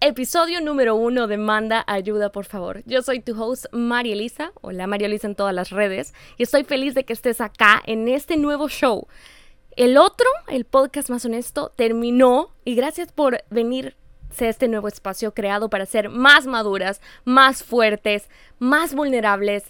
episodio número uno de Manda Ayuda, por favor. Yo soy tu host, María Elisa. Hola, María Elisa en todas las redes. Y estoy feliz de que estés acá en este nuevo show. El otro, el podcast más honesto, terminó. Y gracias por venir a este nuevo espacio creado para ser más maduras, más fuertes, más vulnerables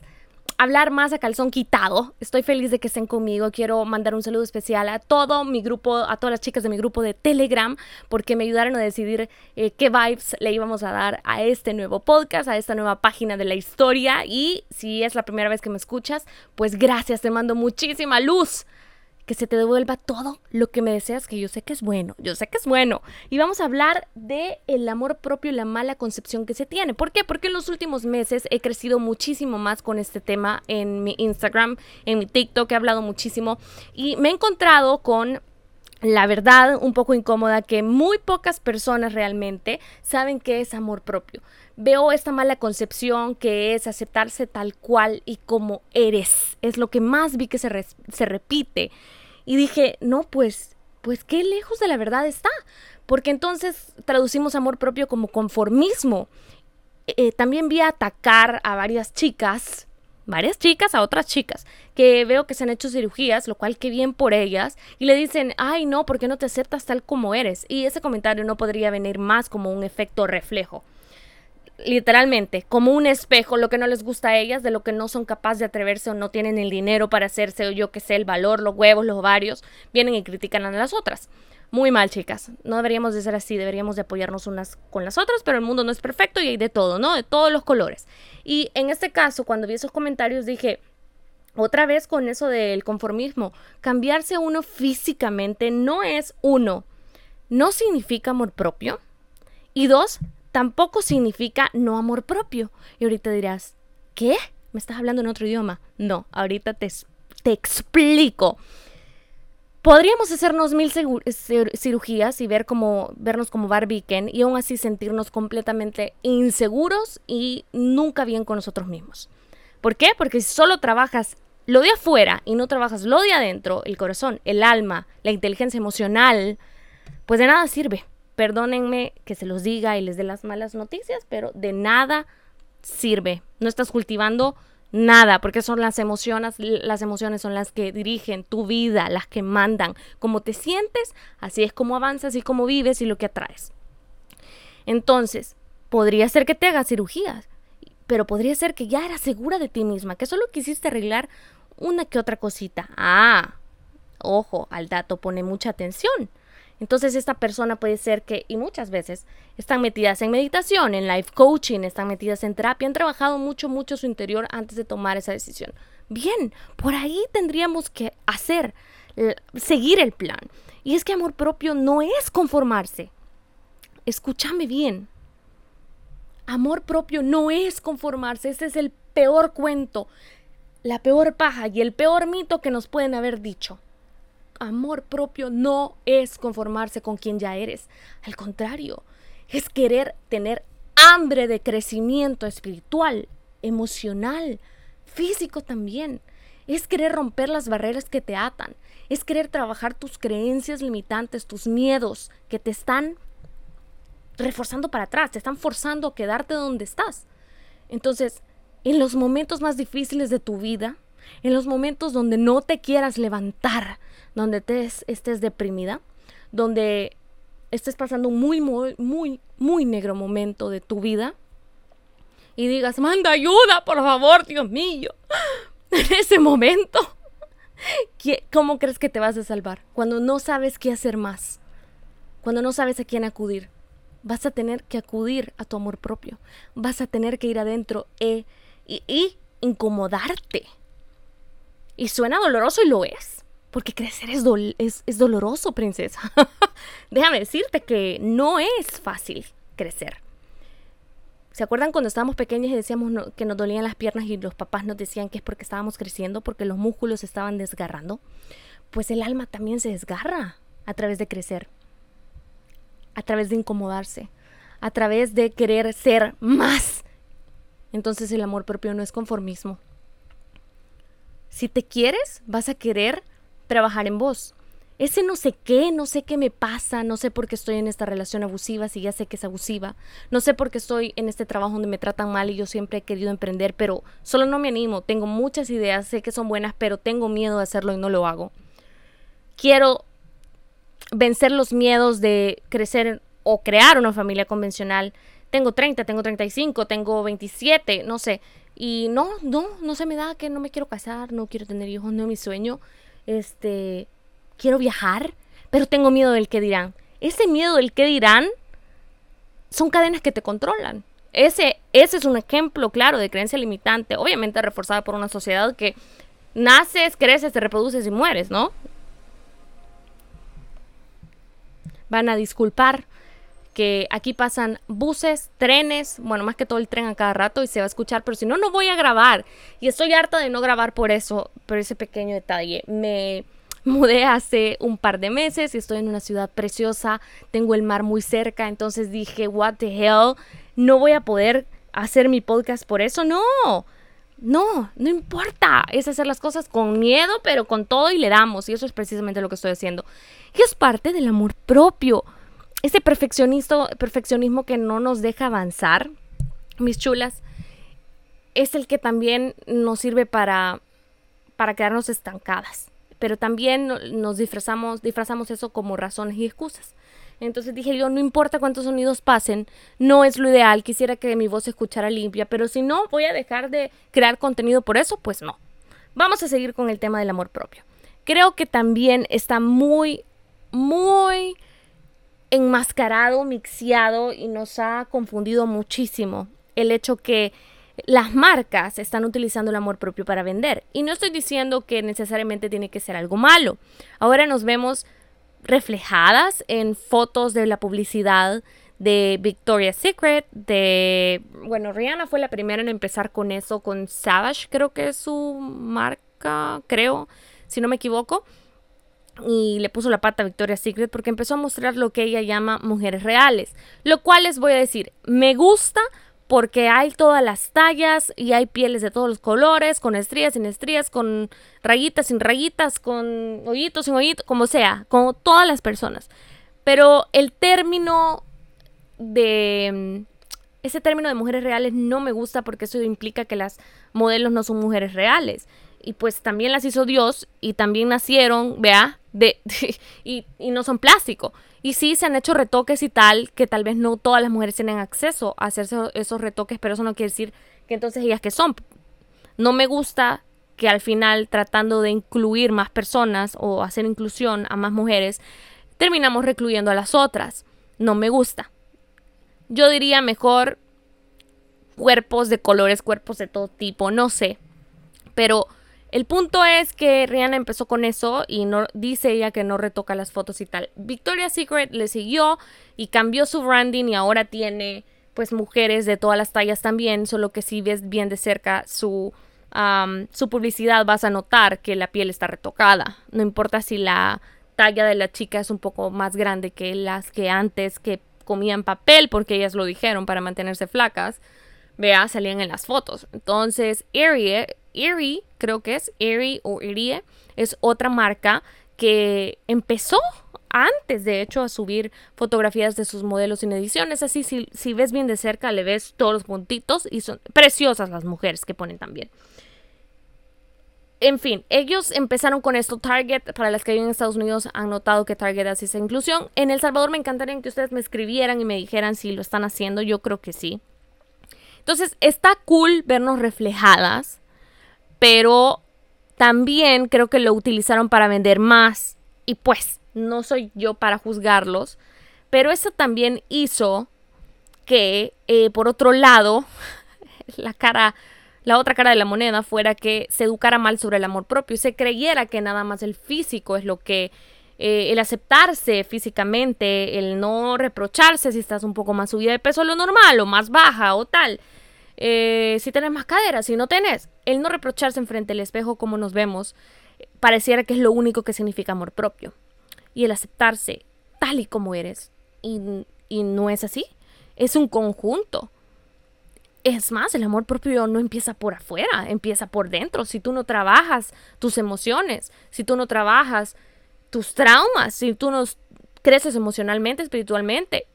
hablar más a calzón quitado. Estoy feliz de que estén conmigo. Quiero mandar un saludo especial a todo mi grupo, a todas las chicas de mi grupo de Telegram, porque me ayudaron a decidir eh, qué vibes le íbamos a dar a este nuevo podcast, a esta nueva página de la historia. Y si es la primera vez que me escuchas, pues gracias, te mando muchísima luz que se te devuelva todo lo que me deseas, que yo sé que es bueno, yo sé que es bueno. Y vamos a hablar de el amor propio y la mala concepción que se tiene. ¿Por qué? Porque en los últimos meses he crecido muchísimo más con este tema en mi Instagram, en mi TikTok, he hablado muchísimo y me he encontrado con la verdad un poco incómoda que muy pocas personas realmente saben qué es amor propio. Veo esta mala concepción que es aceptarse tal cual y como eres. Es lo que más vi que se, se repite. Y dije, no, pues, pues qué lejos de la verdad está. Porque entonces traducimos amor propio como conformismo. Eh, también vi atacar a varias chicas varias chicas a otras chicas que veo que se han hecho cirugías, lo cual qué bien por ellas, y le dicen, ay no, ¿por qué no te aceptas tal como eres? Y ese comentario no podría venir más como un efecto reflejo. Literalmente, como un espejo, lo que no les gusta a ellas, de lo que no son capaces de atreverse o no tienen el dinero para hacerse, o yo que sé, el valor, los huevos, los ovarios, vienen y critican a las otras. Muy mal, chicas. No deberíamos de ser así, deberíamos de apoyarnos unas con las otras, pero el mundo no es perfecto y hay de todo, ¿no? De todos los colores. Y en este caso, cuando vi esos comentarios, dije, otra vez con eso del conformismo, cambiarse uno físicamente no es uno, no significa amor propio. Y dos, tampoco significa no amor propio. Y ahorita dirás, ¿qué? ¿Me estás hablando en otro idioma? No, ahorita te, te explico. Podríamos hacernos mil cirugías y ver como, vernos como Barbie Ken y aún así sentirnos completamente inseguros y nunca bien con nosotros mismos. ¿Por qué? Porque si solo trabajas lo de afuera y no trabajas lo de adentro, el corazón, el alma, la inteligencia emocional, pues de nada sirve. Perdónenme que se los diga y les dé las malas noticias, pero de nada sirve. No estás cultivando Nada, porque son las emociones, las emociones son las que dirigen tu vida, las que mandan. Cómo te sientes, así es como avanzas y cómo vives y lo que atraes. Entonces, podría ser que te hagas cirugías, pero podría ser que ya eras segura de ti misma, que solo quisiste arreglar una que otra cosita. Ah, ojo, al dato pone mucha atención. Entonces esta persona puede ser que, y muchas veces, están metidas en meditación, en life coaching, están metidas en terapia, han trabajado mucho, mucho su interior antes de tomar esa decisión. Bien, por ahí tendríamos que hacer, seguir el plan. Y es que amor propio no es conformarse. Escúchame bien. Amor propio no es conformarse. Ese es el peor cuento, la peor paja y el peor mito que nos pueden haber dicho amor propio no es conformarse con quien ya eres. Al contrario, es querer tener hambre de crecimiento espiritual, emocional, físico también. Es querer romper las barreras que te atan. Es querer trabajar tus creencias limitantes, tus miedos que te están reforzando para atrás, te están forzando a quedarte donde estás. Entonces, en los momentos más difíciles de tu vida, en los momentos donde no te quieras levantar, donde te estés deprimida, donde estés pasando un muy, muy, muy, muy negro momento de tu vida y digas, manda ayuda, por favor, Dios mío. En ese momento, ¿cómo crees que te vas a salvar? Cuando no sabes qué hacer más, cuando no sabes a quién acudir, vas a tener que acudir a tu amor propio, vas a tener que ir adentro e, y, y incomodarte. Y suena doloroso y lo es. Porque crecer es, es, doloroso, princesa. Déjame decirte que no es fácil crecer. ¿Se acuerdan cuando estábamos pequeños y decíamos que nos dolían las piernas y los papás nos decían que es porque estábamos creciendo, porque los músculos se estaban desgarrando? Pues el alma también se desgarra a través de crecer, a través de incomodarse, a través de querer ser más. Entonces el amor propio no es conformismo. Si te quieres, vas a querer trabajar en vos. ese no sé qué, no sé qué me pasa, no sé por qué estoy en esta relación abusiva, si ya sé que es abusiva, no sé por qué estoy en este trabajo donde me tratan mal y yo siempre he querido emprender, pero solo no me animo, tengo muchas ideas, sé que son buenas, pero tengo miedo de hacerlo y no lo hago. Quiero vencer los miedos de crecer o crear una familia convencional. Tengo 30, tengo 35, tengo 27, no sé. Y no, no, no se me da que no me quiero casar, no quiero tener hijos, no es mi sueño. Este, quiero viajar, pero tengo miedo del que dirán. Ese miedo del que dirán son cadenas que te controlan. Ese, ese es un ejemplo claro de creencia limitante, obviamente reforzada por una sociedad que naces, creces, te reproduces y mueres, ¿no? Van a disculpar que aquí pasan buses, trenes, bueno, más que todo el tren a cada rato y se va a escuchar, pero si no, no voy a grabar. Y estoy harta de no grabar por eso, por ese pequeño detalle. Me mudé hace un par de meses y estoy en una ciudad preciosa, tengo el mar muy cerca, entonces dije, what the hell, no voy a poder hacer mi podcast por eso, no. No, no importa, es hacer las cosas con miedo, pero con todo y le damos, y eso es precisamente lo que estoy haciendo. Y es parte del amor propio. Ese perfeccionismo, que no nos deja avanzar, mis chulas, es el que también nos sirve para, para quedarnos estancadas pero también nos disfrazamos, disfrazamos eso como razones y excusas. Entonces dije yo, no importa cuántos sonidos pasen, no es lo ideal, quisiera que mi voz se escuchara limpia, pero si no voy a dejar de crear contenido por eso, pues no. Vamos a seguir con el tema del amor propio. Creo que también está muy, muy enmascarado, mixeado y nos ha confundido muchísimo el hecho que las marcas están utilizando el amor propio para vender. Y no estoy diciendo que necesariamente tiene que ser algo malo. Ahora nos vemos reflejadas en fotos de la publicidad de Victoria's Secret, de, bueno, Rihanna fue la primera en empezar con eso, con Savage, creo que es su marca, creo, si no me equivoco. Y le puso la pata a Victoria's Secret porque empezó a mostrar lo que ella llama mujeres reales. Lo cual les voy a decir, me gusta porque hay todas las tallas y hay pieles de todos los colores, con estrías, sin estrías, con rayitas, sin rayitas, con hoyitos, sin hoyitos, como sea, como todas las personas. Pero el término de... Ese término de mujeres reales no me gusta porque eso implica que las modelos no son mujeres reales. Y pues también las hizo Dios y también nacieron, vea, de, y, y no son plástico. Y sí, se han hecho retoques y tal, que tal vez no todas las mujeres tienen acceso a hacerse esos retoques, pero eso no quiere decir que entonces ellas que son. No me gusta que al final, tratando de incluir más personas o hacer inclusión a más mujeres, terminamos recluyendo a las otras. No me gusta. Yo diría mejor cuerpos de colores, cuerpos de todo tipo, no sé. Pero el punto es que Rihanna empezó con eso y no dice ella que no retoca las fotos y tal. Victoria's Secret le siguió y cambió su branding y ahora tiene pues mujeres de todas las tallas también, solo que si ves bien de cerca su, su publicidad vas a notar que la piel está retocada. No importa si la talla de la chica es un poco más grande que las que antes que comían papel porque ellas lo dijeron para mantenerse flacas. Vea, salían en las fotos. Entonces, Erie Erie, creo que es Erie o Erie, es otra marca que empezó antes, de hecho, a subir fotografías de sus modelos en ediciones. Así, si, si ves bien de cerca, le ves todos los puntitos y son preciosas las mujeres que ponen también. En fin, ellos empezaron con esto. Target, para las que viven en Estados Unidos, han notado que Target hace esa inclusión. En El Salvador me encantaría que ustedes me escribieran y me dijeran si lo están haciendo. Yo creo que sí. Entonces, está cool vernos reflejadas pero también creo que lo utilizaron para vender más y pues no soy yo para juzgarlos, pero eso también hizo que eh, por otro lado la cara la otra cara de la moneda fuera que se educara mal sobre el amor propio y se creyera que nada más el físico es lo que eh, el aceptarse físicamente, el no reprocharse si estás un poco más subida de peso lo normal o más baja o tal, eh, si tenés más caderas, si no tenés, el no reprocharse enfrente del espejo como nos vemos, pareciera que es lo único que significa amor propio. Y el aceptarse tal y como eres. Y, y no es así. Es un conjunto. Es más, el amor propio no empieza por afuera, empieza por dentro. Si tú no trabajas tus emociones, si tú no trabajas tus traumas, si tú no creces emocionalmente, espiritualmente,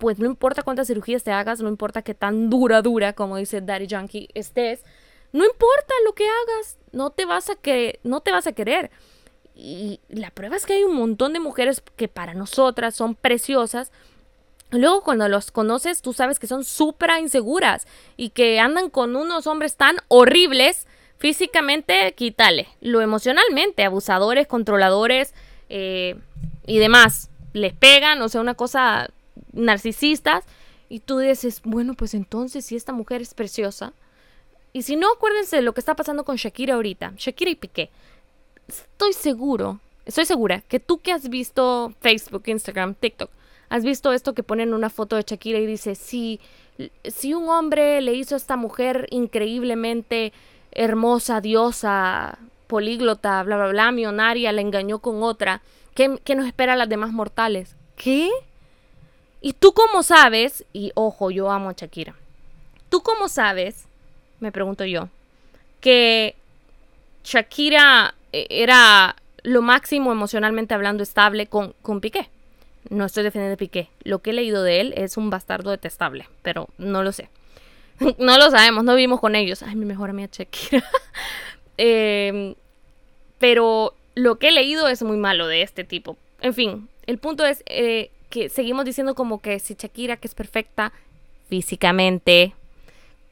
pues no importa cuántas cirugías te hagas, no importa qué tan dura, dura, como dice Daddy Junkie, estés, no importa lo que hagas, no te vas a que no te vas a querer. Y la prueba es que hay un montón de mujeres que para nosotras son preciosas. Luego cuando los conoces, tú sabes que son súper inseguras y que andan con unos hombres tan horribles. Físicamente, quítale. Lo emocionalmente, abusadores, controladores eh, y demás. Les pegan, o sea, una cosa narcisistas. Y tú dices, bueno, pues entonces si esta mujer es preciosa. Y si no, acuérdense de lo que está pasando con Shakira ahorita. Shakira y Piqué estoy seguro, estoy segura que tú que has visto Facebook, Instagram, TikTok, has visto esto que ponen una foto de Shakira y dice, si, si un hombre le hizo a esta mujer increíblemente hermosa, diosa, políglota, bla, bla, bla, millonaria, la engañó con otra, ¿qué, qué nos espera a las demás mortales? ¿Qué? Y tú cómo sabes, y ojo, yo amo a Shakira, tú cómo sabes, me pregunto yo, que Shakira e-, era lo máximo emocionalmente hablando estable con, con Piqué. No estoy defendiendo a Piqué. Lo que he leído de él es un bastardo detestable, pero no lo sé. no lo sabemos, no vivimos con ellos. Ay, mi mejor amiga Shakira. Em, pero lo que he leído es muy malo de este tipo. En fin, el punto es eh, que seguimos diciendo como que si Shakira, que es perfecta físicamente,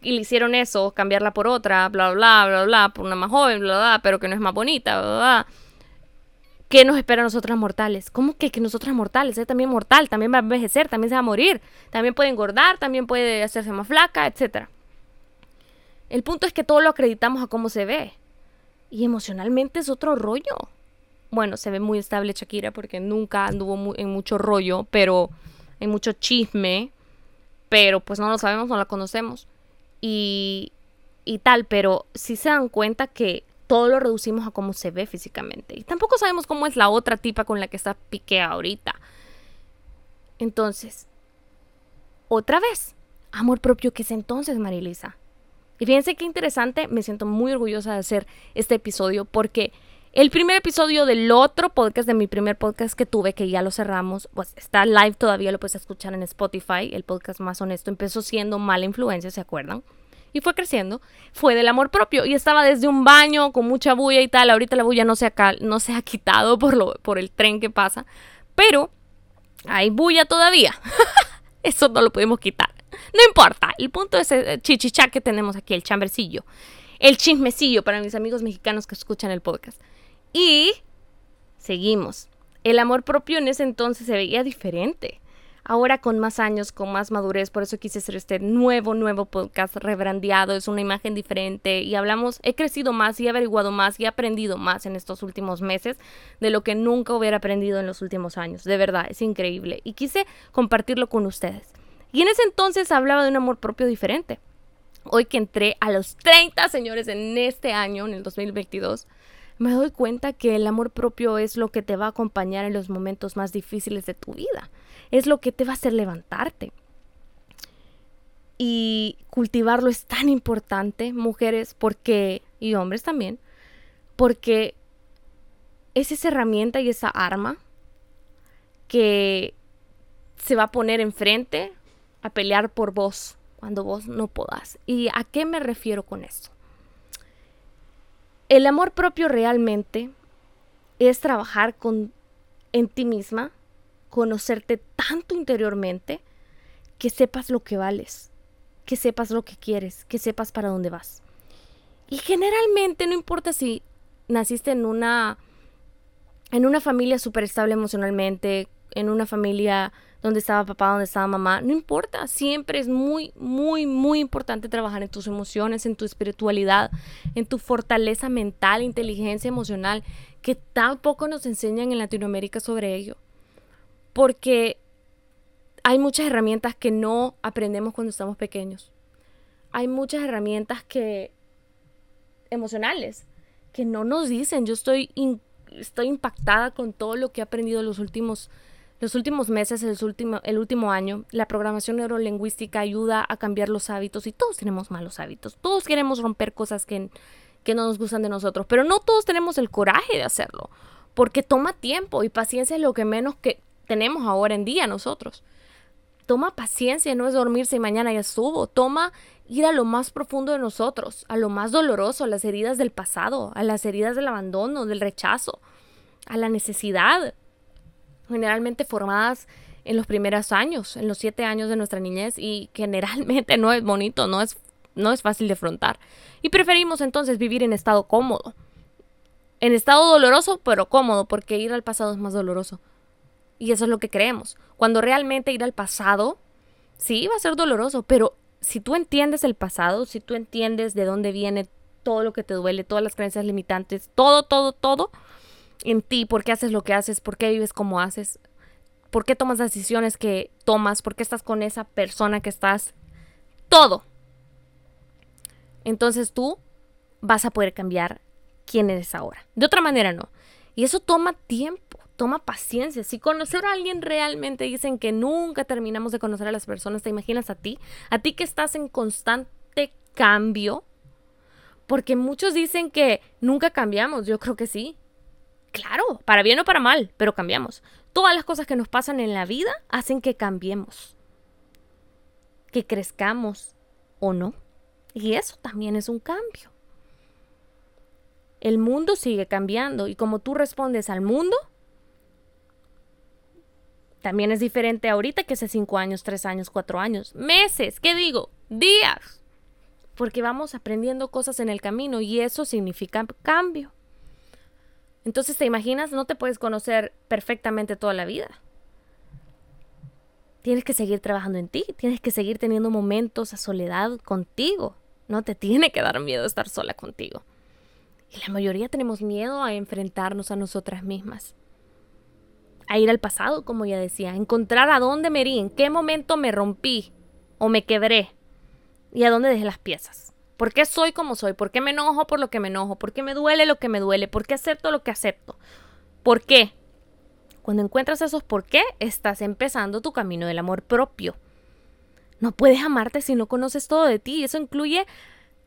y le hicieron eso, cambiarla por otra, bla, bla, bla, bla, por una más joven, bla, bla, pero que no es más bonita, bla, bla. ¿Qué nos espera a nosotras mortales? ¿Cómo que, que nosotras mortales? Es también mortal, también va a envejecer, también se va a morir, también puede engordar, también puede hacerse más flaca, etc. El punto es que todo lo acreditamos a cómo se ve. Y emocionalmente es otro rollo. Bueno, se ve muy estable Shakira porque nunca anduvo en mucho rollo, pero en mucho chisme. Pero pues no lo sabemos, no la conocemos y, y tal, pero sí se dan cuenta que todo lo reducimos a cómo se ve físicamente. Y tampoco sabemos cómo es la otra tipa con la que está Piqué ahorita. Entonces, otra vez, amor propio, ¿qué es entonces, Marilisa? Y fíjense qué interesante, me siento muy orgullosa de hacer este episodio porque el primer episodio del otro podcast, de mi primer podcast que tuve, que ya lo cerramos, pues está live todavía, lo puedes escuchar en Spotify, el podcast más honesto, empezó siendo mala influencia, ¿se acuerdan? Y fue creciendo, fue del amor propio. Y estaba desde un baño con mucha bulla y tal, ahorita la bulla no se ha, no se ha quitado por, lo, por el tren que pasa, pero hay bulla todavía, eso no lo podemos quitar, no importa, el punto es el chichichá que tenemos aquí, el chambercillo, el chismecillo para mis amigos mexicanos que escuchan el podcast. Y seguimos. El amor propio en ese entonces se veía diferente. Ahora con más años, con más madurez, por eso quise hacer este nuevo, nuevo podcast rebrandeado, es una imagen diferente y hablamos, he crecido más y he averiguado más y he aprendido más en estos últimos meses de lo que nunca hubiera aprendido en los últimos años, de verdad, es increíble y quise compartirlo con ustedes. Y en ese entonces hablaba de un amor propio diferente. Hoy que entré a los 30, señores, en este año, en el 2022, me doy cuenta que el amor propio es lo que te va a acompañar en los momentos más difíciles de tu vida. Es lo que te va a hacer levantarte. Y cultivarlo es tan importante, mujeres, porque, y hombres también, porque es esa herramienta y esa arma que se va a poner enfrente a pelear por vos cuando vos no podás. ¿Y a qué me refiero con eso? El amor propio realmente es trabajar con, en ti misma, conocerte tanto interiormente que sepas lo que vales, que sepas lo que quieres, que sepas para dónde vas. Y generalmente no importa si naciste en una en una familia súper estable emocionalmente, en una familia donde estaba papá, donde estaba mamá, no importa, siempre es muy, muy, muy importante trabajar en tus emociones, en tu espiritualidad, en tu fortaleza mental, inteligencia emocional, que tampoco nos enseñan en Latinoamérica sobre ello. Porque hay muchas herramientas que no aprendemos cuando estamos pequeños. Hay muchas herramientas que emocionales que no nos dicen. Yo estoy, estoy impactada con todo lo que he aprendido en los últimos los últimos meses, el último, el último año, la programación neurolingüística ayuda a cambiar los hábitos y todos tenemos malos hábitos. Todos queremos romper cosas que, que no nos gustan de nosotros, pero no todos tenemos el coraje de hacerlo. porque toma tiempo y paciencia es lo que menos que tenemos ahora en día nosotros. Toma paciencia, no es dormirse y mañana ya estuvo. Toma ir a lo más profundo de nosotros, a lo más doloroso, a las heridas del pasado, a las heridas del abandono, del rechazo, a la necesidad, generalmente formadas en los primeros años, en los siete años de nuestra niñez y generalmente no es bonito, no es, no es fácil de afrontar. Y preferimos entonces vivir en estado cómodo. En estado doloroso, pero cómodo, porque ir al pasado es más doloroso. Y eso es lo que creemos. Cuando realmente ir al pasado, sí, va a ser doloroso, pero si tú entiendes el pasado, si tú entiendes de dónde viene todo lo que te duele, todas las creencias limitantes, todo, todo, todo en ti, por qué haces lo que haces, por qué vives como haces, por qué tomas las decisiones que tomas, por qué estás con esa persona que estás, todo. Entonces tú vas a poder cambiar quién eres ahora. De otra manera no. Y eso toma tiempo toma paciencia. Si conocer a alguien realmente dicen que nunca terminamos de conocer a las personas, ¿te imaginas a ti? A ti que estás en constante cambio. Porque muchos dicen que nunca cambiamos. Yo creo que sí. Claro, para bien o para mal, pero cambiamos. Todas las cosas que nos pasan en la vida hacen que cambiemos. Que crezcamos o no. Y eso también es un cambio. El mundo sigue cambiando y como tú respondes al mundo, también es diferente ahorita que hace cinco años, tres años, cuatro años, meses, ¿qué digo? Días. Porque vamos aprendiendo cosas en el camino y eso significa cambio. Entonces, ¿te imaginas? No te puedes conocer perfectamente toda la vida. Tienes que seguir trabajando en ti, tienes que seguir teniendo momentos a soledad contigo. No te tiene que dar miedo estar sola contigo. Y la mayoría tenemos miedo a enfrentarnos a nosotras mismas a ir al pasado, como ya decía, encontrar a dónde me herí, en qué momento me rompí o me quebré y a dónde dejé las piezas. ¿Por qué soy como soy? ¿Por qué me enojo por lo que me enojo? ¿Por qué me duele lo que me duele? ¿Por qué acepto lo que acepto? ¿Por qué? Cuando encuentras esos por qué, estás empezando tu camino del amor propio. No puedes amarte si no conoces todo de ti. Eso incluye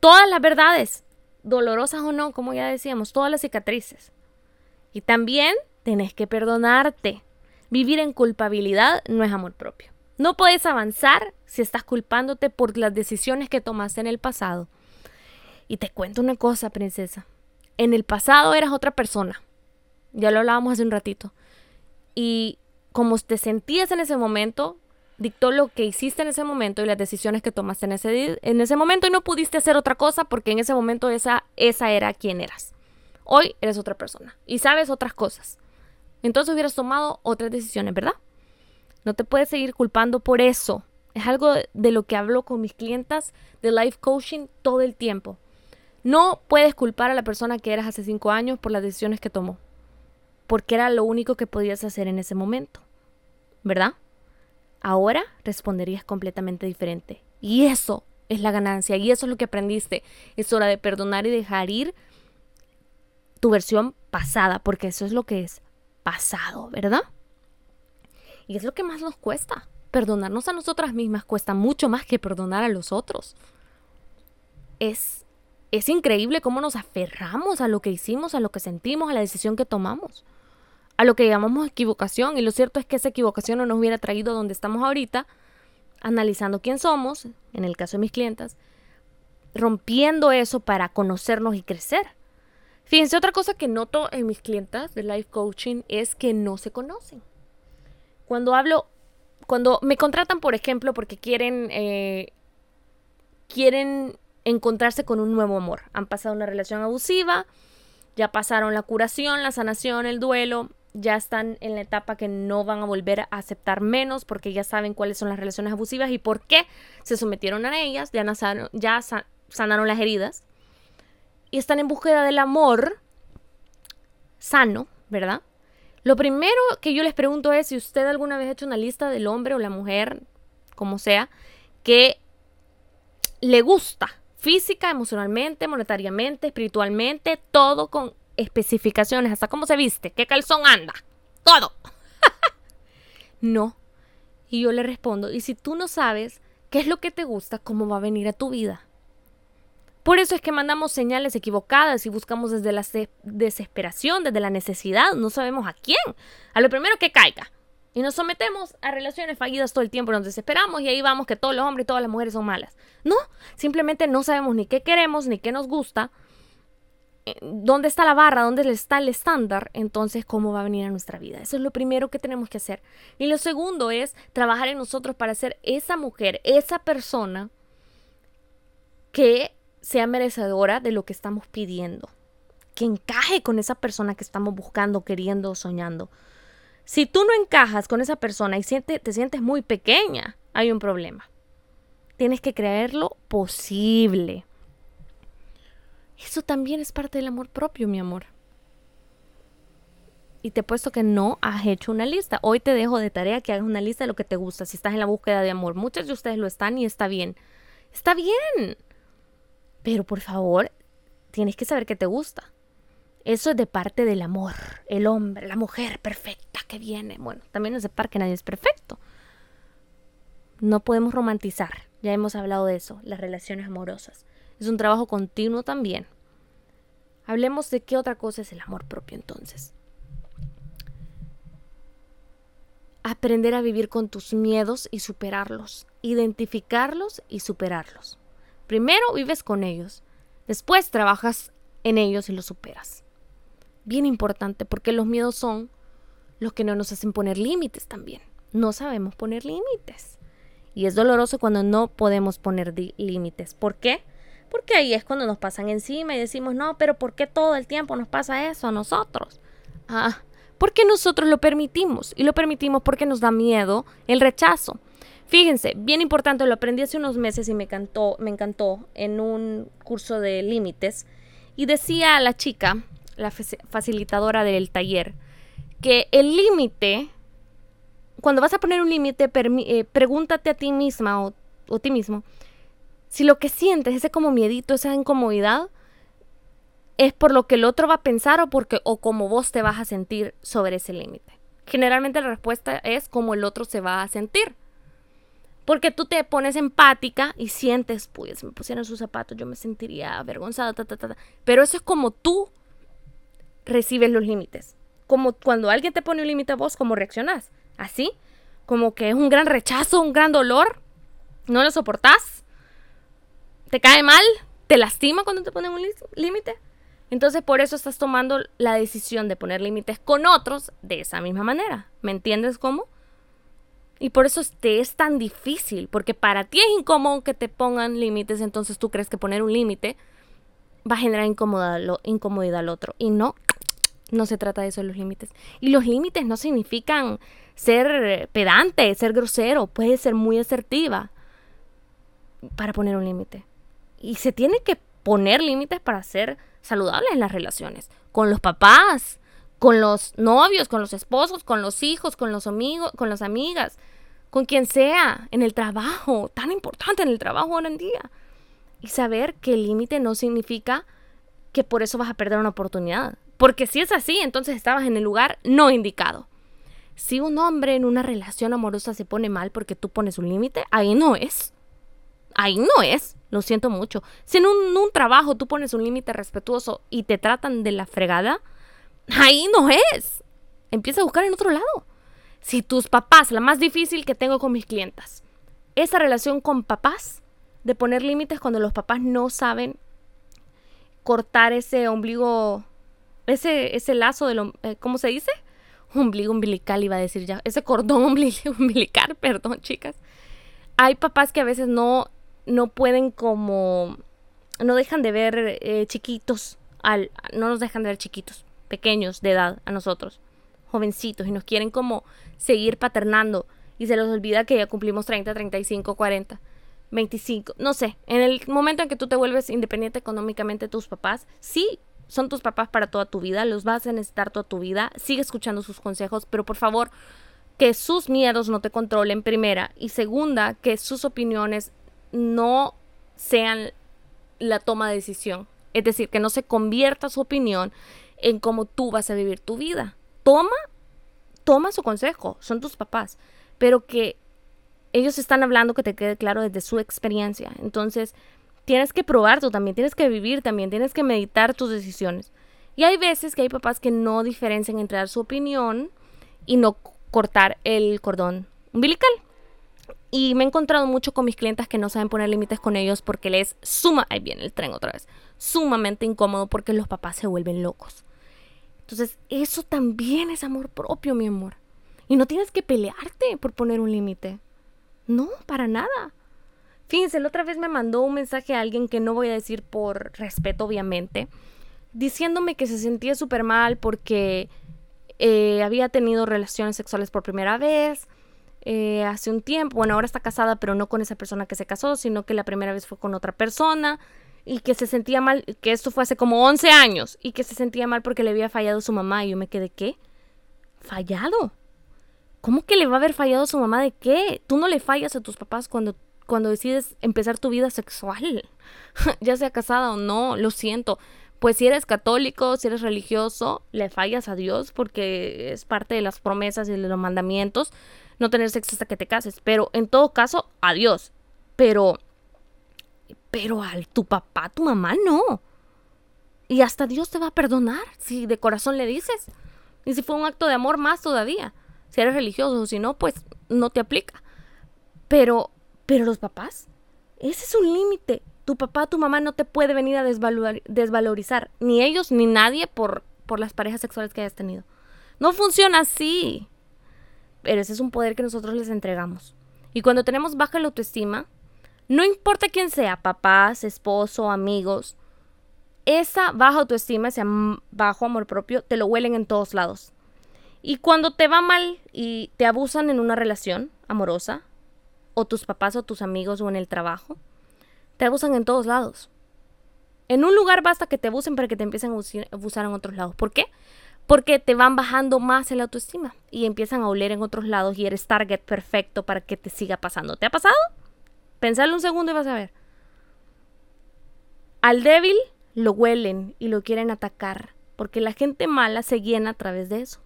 todas las verdades, dolorosas o no, como ya decíamos, todas las cicatrices. Y también tenés que perdonarte. Vivir en culpabilidad no es amor propio. No puedes avanzar si estás culpándote por las decisiones que tomaste en el pasado. Y te cuento una cosa, princesa. En el pasado eras otra persona. Ya lo hablábamos hace un ratito. Y como te sentías en ese momento, dictó lo que hiciste en ese momento y las decisiones que tomaste en ese, en ese momento y no pudiste hacer otra cosa porque en ese momento esa, esa era quien eras. Hoy eres otra persona y sabes otras cosas entonces hubieras tomado otras decisiones, ¿verdad? No te puedes seguir culpando por eso. Es algo de lo que hablo con mis clientas de life coaching todo el tiempo. No puedes culpar a la persona que eras hace cinco años por las decisiones que tomó, porque era lo único que podías hacer en ese momento, ¿verdad? Ahora responderías completamente diferente. Y eso es la ganancia, y eso es lo que aprendiste. Es hora de perdonar y dejar ir tu versión pasada, porque eso es lo que es pasado, ¿verdad? Y es lo que más nos cuesta. Perdonarnos a nosotras mismas cuesta mucho más que perdonar a los otros. Es, es increíble cómo nos aferramos a lo que hicimos, a lo que sentimos, a la decisión que tomamos, a lo que llamamos equivocación. Y lo cierto es que esa equivocación no nos hubiera traído donde estamos ahorita, analizando quién somos, en el caso de mis clientas, rompiendo eso para conocernos y crecer. Fíjense, otra cosa que noto en mis clientas de life coaching es que no se conocen. Cuando hablo, cuando me contratan, por ejemplo, porque quieren, eh, quieren encontrarse con un nuevo amor. Han pasado una relación abusiva, ya pasaron la curación, la sanación, el duelo, ya están en la etapa que no van a volver a aceptar menos porque ya saben cuáles son las relaciones abusivas y por qué se sometieron a ellas, ya, ya sanaron las heridas y están en búsqueda del amor sano, ¿verdad? Lo primero que yo les pregunto es si usted alguna vez ha hecho una lista del hombre o la mujer, como sea, que le gusta física, emocionalmente, monetariamente, espiritualmente, todo con especificaciones, hasta cómo se viste, qué calzón anda, todo. no. Y yo le respondo, y si tú no sabes qué es lo que te gusta, ¿cómo va a venir a tu vida? Por eso es que mandamos señales equivocadas y buscamos desde la desesperación, desde la necesidad, no sabemos a quién, a lo primero que caiga. Y nos sometemos a relaciones fallidas todo el tiempo, nos desesperamos y ahí vamos que todos los hombres y todas las mujeres son malas. No, simplemente no sabemos ni qué queremos, ni qué nos gusta, eh, dónde está la barra, dónde está el estándar, entonces cómo va a venir a nuestra vida. Eso es lo primero que tenemos que hacer. Y lo segundo es trabajar en nosotros para ser esa mujer, esa persona que sea merecedora de lo que estamos pidiendo, que encaje con esa persona que estamos buscando, queriendo, soñando. Si tú no encajas con esa persona y te sientes muy pequeña, hay un problema. Tienes que creerlo posible. Eso también es parte del amor propio, mi amor. Y te he puesto que no has hecho una lista. Hoy te dejo de tarea que hagas una lista de lo que te gusta. Si estás en la búsqueda de amor, muchos de ustedes lo están y está bien. Está bien. Pero por favor, tienes que saber que te gusta. Eso es de parte del amor, el hombre, la mujer perfecta que viene. Bueno, también es de parte que nadie es perfecto. No podemos romantizar, ya hemos hablado de eso, las relaciones amorosas. Es un trabajo continuo también. Hablemos de qué otra cosa es el amor propio entonces. Aprender a vivir con tus miedos y superarlos, identificarlos y superarlos. Primero vives con ellos, después trabajas en ellos y los superas. Bien importante porque los miedos son los que no nos hacen poner límites también. No sabemos poner límites. Y es doloroso cuando no podemos poner límites. ¿Por qué? Porque ahí es cuando nos pasan encima y decimos, no, pero ¿por qué todo el tiempo nos pasa eso a nosotros? Ah, porque nosotros lo permitimos. Y lo permitimos porque nos da miedo el rechazo. Fíjense, bien importante, lo aprendí hace unos meses y me encantó, me encantó en un curso de límites. Y decía a la chica, la facilitadora del taller, que el límite, cuando vas a poner un límite, eh, pregúntate a ti misma o, o ti mismo, si lo que sientes, ese como miedito, esa incomodidad, es por lo que el otro va a pensar o porque o como vos te vas a sentir sobre ese límite. Generalmente la respuesta es como el otro se va a sentir. Porque tú te pones empática y sientes, pues, si me pusieran sus zapatos, yo me sentiría avergonzada, ta, ta, ta, Pero eso es como tú recibes los límites. Como cuando alguien te pone un límite a vos, ¿cómo reaccionás? Así, como que es un gran rechazo, un gran dolor, no lo soportás, te cae mal, te lastima cuando te ponen un límite. Entonces por eso estás tomando la decisión de poner límites con otros de esa misma manera. ¿Me entiendes cómo? Y por eso te es tan difícil, porque para ti es incómodo que te pongan límites, entonces tú crees que poner un límite va a generar incomodidad, al otro. Y no, no se trata de eso los límites. Y los límites no significan ser pedante, ser grosero, puede ser muy asertiva para poner un límite. Y se tiene que poner límites para ser saludables en las relaciones, con los papás, con los novios, con los esposos, con los hijos, con los amigos, con las amigas, con quien sea, en el trabajo, tan importante en el trabajo hoy en día. Y saber que el límite no significa que por eso vas a perder una oportunidad. Porque si es así, entonces estabas en el lugar no indicado. Si un hombre en una relación amorosa se pone mal porque tú pones un límite, ahí no es. Ahí no es. Lo siento mucho. Si en un, trabajo tú pones un límite respetuoso y te tratan de la fregada, ahí no es. Empieza a buscar en otro lado. Si tus papás, la más difícil que tengo con mis clientas, esa relación con papás, de poner límites cuando los papás no saben cortar ese ombligo, ese, ese lazo de eh, ¿cómo se dice? Ombligo umbilical iba a decir ya, ese cordón umbilical, perdón chicas. Hay papás que a veces no, no pueden como, no dejan de ver eh, chiquitos, al, no nos dejan de ver chiquitos, pequeños de edad a nosotros jovencitos y nos quieren como seguir paternando y se les olvida que ya cumplimos 30, 35, 40, 25, no sé, en el momento en que tú te vuelves independiente económicamente tus papás, sí son tus papás para toda tu vida, los vas a necesitar toda tu vida, sigue escuchando sus consejos, pero por favor que sus miedos no te controlen primera y segunda que sus opiniones no sean la toma de decisión, es decir, que no se convierta su opinión en cómo tú vas a vivir tu vida toma, toma su consejo, son tus papás, pero que ellos están hablando que te quede claro desde su experiencia. Entonces, tienes que probar tú también, tienes que vivir también, tienes que meditar tus decisiones. Y hay veces que hay papás que no diferencian entre dar su opinión y no cortar el cordón umbilical. Y me he encontrado mucho con mis clientes que no saben poner límites con ellos porque les suma, ahí viene el tren otra vez, sumamente incómodo porque los papás se vuelven locos. Entonces, eso también es amor propio, mi amor. Y no tienes que pelearte por poner un límite. No, para nada. Fíjense, la otra vez me mandó un mensaje a alguien que no voy a decir por respeto, obviamente, diciéndome que se sentía súper mal porque eh, había tenido relaciones sexuales por primera vez eh, hace un tiempo. Bueno, ahora está casada, pero no con esa persona que se casó, sino que la primera vez fue con otra persona y que se sentía mal, que esto fue hace como 11 años y que se sentía mal porque le había fallado su mamá y yo me quedé, ¿qué? ¿Fallado? ¿Cómo que le va a haber fallado su mamá de qué? Tú no le fallas a tus papás cuando cuando decides empezar tu vida sexual, ya sea casada o no, lo siento. Pues si eres católico, si eres religioso, le fallas a Dios porque es parte de las promesas y de los mandamientos no tener sexo hasta que te cases. Pero en todo caso, a Dios. Pero, pero a tu papá, tu mamá, no. Y hasta Dios te va a perdonar si de corazón le dices. Y si fue un acto de amor, más todavía. Si eres religioso, si no, pues no te aplica. Pero pero los papás, ese es un límite. Tu papá, tu mamá no te puede venir a desvalorizar, ni ellos ni nadie por, por las parejas sexuales que hayas tenido. No funciona así. Pero ese es un poder que nosotros les entregamos. Y cuando tenemos baja la autoestima, no importa quién sea, papás, esposo, amigos, esa baja autoestima, ese bajo amor propio, te lo huelen en todos lados. Y cuando te va mal y te abusan en una relación amorosa, o tus papás o tus amigos o en el trabajo, te abusan en todos lados. En un lugar basta que te abusen para que te empiecen a abusar en otros lados. ¿Por qué? Porque te van bajando más el autoestima y empiezan a oler en otros lados y eres target perfecto para que te siga pasando. ¿Te ha pasado? Pensalo un segundo y vas a ver. Al débil lo huelen y lo quieren atacar porque la gente mala se llena a través de eso,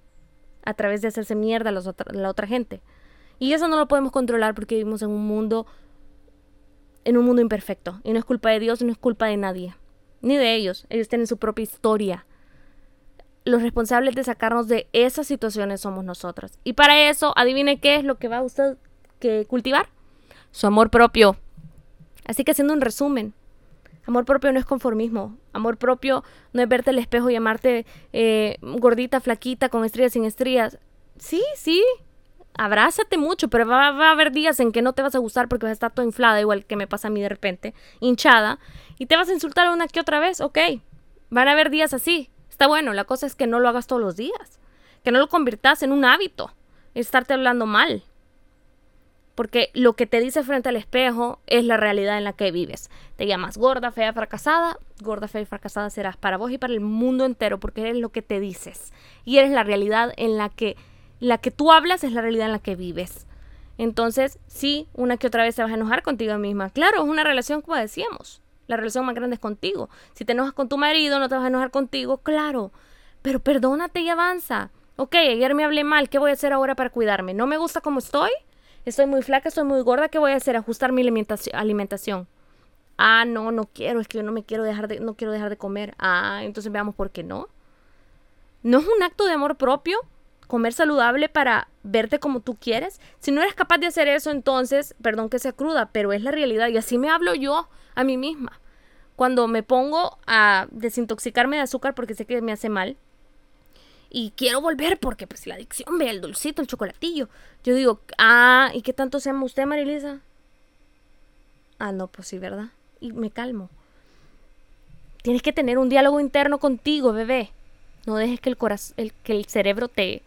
a través de hacerse mierda a la otra gente. Y eso no lo podemos controlar porque vivimos en un mundo en un mundo imperfecto y no es culpa de Dios, no es culpa de nadie, ni de ellos. Ellos tienen su propia historia. Los responsables de sacarnos de esas situaciones somos nosotros. Y para eso, adivine qué es lo que va usted que cultivar. Su amor propio. Así que haciendo un resumen, Amor propio no es conformismo. Amor propio no es verte al espejo y llamarte eh, gordita, flaquita, con estrías, sin estrías. Sí, sí, abrázate mucho, pero va, a haber días en que no te vas a gustar porque vas a estar toda inflada, igual que me pasa a mí de repente, hinchada, y te vas a insultar una que otra vez, ok. Van a haber días así. Está bueno, la cosa es que no lo hagas todos los días, que no lo conviertas en un hábito, estarte hablando mal. Porque lo que te dice frente al espejo es la realidad en la que vives. Te llamas gorda, fea, fracasada. Gorda, fea y fracasada serás para vos y para el mundo entero porque eres lo que te dices. Y eres la realidad en la que la que tú hablas es la realidad en la que vives. Entonces, sí, una que otra vez te vas a enojar contigo misma. Claro, es una relación como decíamos. La relación más grande es contigo. Si te enojas con tu marido, no te vas a enojar contigo, claro. Pero perdónate y avanza. Ok, ayer me hablé mal, ¿qué voy a hacer ahora para cuidarme? ¿No me gusta cómo estoy? Estoy muy flaca, estoy muy gorda, ¿qué voy a hacer? Ajustar mi alimentación. Ah, no, no quiero, es que yo no me quiero dejar de, no quiero dejar de comer. Ah, entonces veamos por qué no. ¿No es un acto de amor propio? Comer saludable para verte como tú quieres. Si no eres capaz de hacer eso, entonces, perdón que sea cruda, pero es la realidad. Y así me hablo yo a mí misma. Cuando me pongo a desintoxicarme de azúcar porque sé que me hace mal. Y quiero volver porque pues la adicción, ve el dulcito, el chocolatillo. Yo digo, ah, ¿y qué tanto se ama usted, Marilisa? Ah, no, pues sí, ¿verdad? Y me calmo. Tienes que tener un diálogo interno contigo, bebé. No dejes que el, corazón, el, que el cerebro te,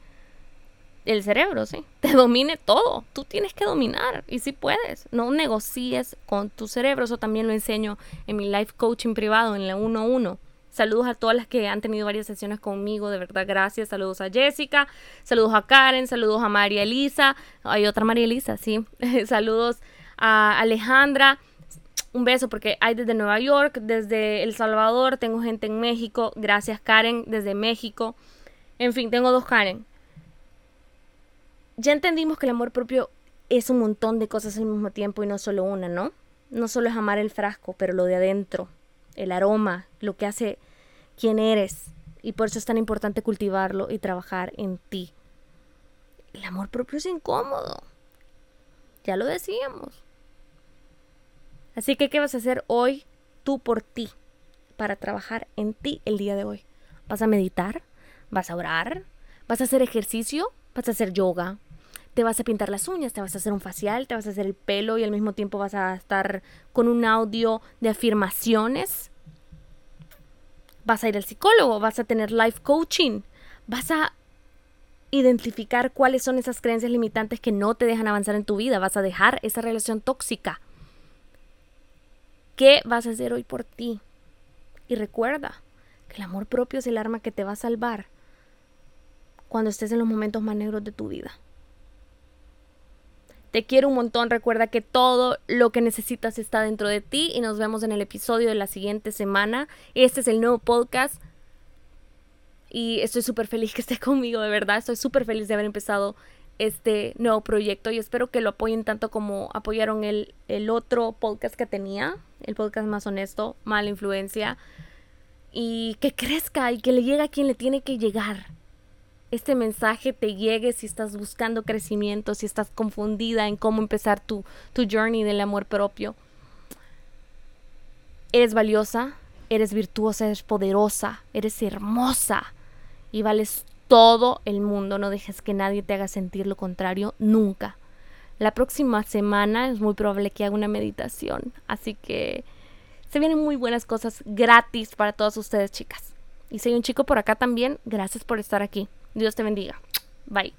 el cerebro, sí, te domine todo. Tú tienes que dominar y si puedes. No negocies con tu cerebro. Eso también lo enseño en mi life coaching privado, en la 1-1. Saludos a todas las que han tenido varias sesiones conmigo, de verdad, gracias. Saludos a Jessica, saludos a Karen, saludos a María Elisa. Hay otra María Elisa, sí. saludos a Alejandra. Un beso porque hay desde Nueva York, desde El Salvador, tengo gente en México. Gracias Karen, desde México. En fin, tengo dos Karen ya entendimos que el amor propio es un montón de cosas al mismo tiempo y no solo una, ¿no? no solo es amar el frasco, pero lo de adentro, el aroma, lo que hace quién eres. Y por eso es tan importante cultivarlo y trabajar en ti. El amor propio es incómodo. Ya lo decíamos. Así que, ¿qué vas a hacer hoy tú por ti para trabajar en ti el día de hoy? ¿Vas a meditar? ¿Vas a orar? ¿Vas a hacer ejercicio? ¿Vas a hacer yoga? ¿Te vas a pintar las uñas? ¿Te vas a hacer un facial? ¿Te vas a hacer el pelo y al mismo tiempo vas a estar con un audio de afirmaciones? ¿Vas a ir al psicólogo? ¿Vas a tener life coaching? ¿Vas a identificar cuáles son esas creencias limitantes que no te dejan avanzar en tu vida? ¿Vas a dejar esa relación tóxica? ¿Qué vas a hacer hoy por ti? Y recuerda que el amor propio es el arma que te va a salvar cuando estés en los momentos más negros de tu vida. Te quiero un montón, recuerda que todo lo que necesitas está dentro de ti y nos vemos en el episodio de la siguiente semana. Este es el nuevo podcast. Y estoy súper feliz que esté conmigo, de verdad, estoy súper feliz de haber empezado este nuevo proyecto y espero que lo apoyen tanto como apoyaron el, el otro podcast que tenía, el podcast más honesto, mala influencia, y que crezca y que le llegue a quien le tiene que llegar este mensaje te llegue si estás buscando crecimiento, si estás confundida en cómo empezar tu, tu journey del amor propio. Eres valiosa, eres virtuosa, eres poderosa, eres hermosa y vales todo el mundo. No dejes que nadie te haga sentir lo contrario nunca. La próxima semana es muy probable que haga una meditación, así que se vienen muy buenas cosas gratis para todas ustedes, chicas. Y si hay un chico por acá también, gracias por estar aquí. Dios te bendiga. Bye.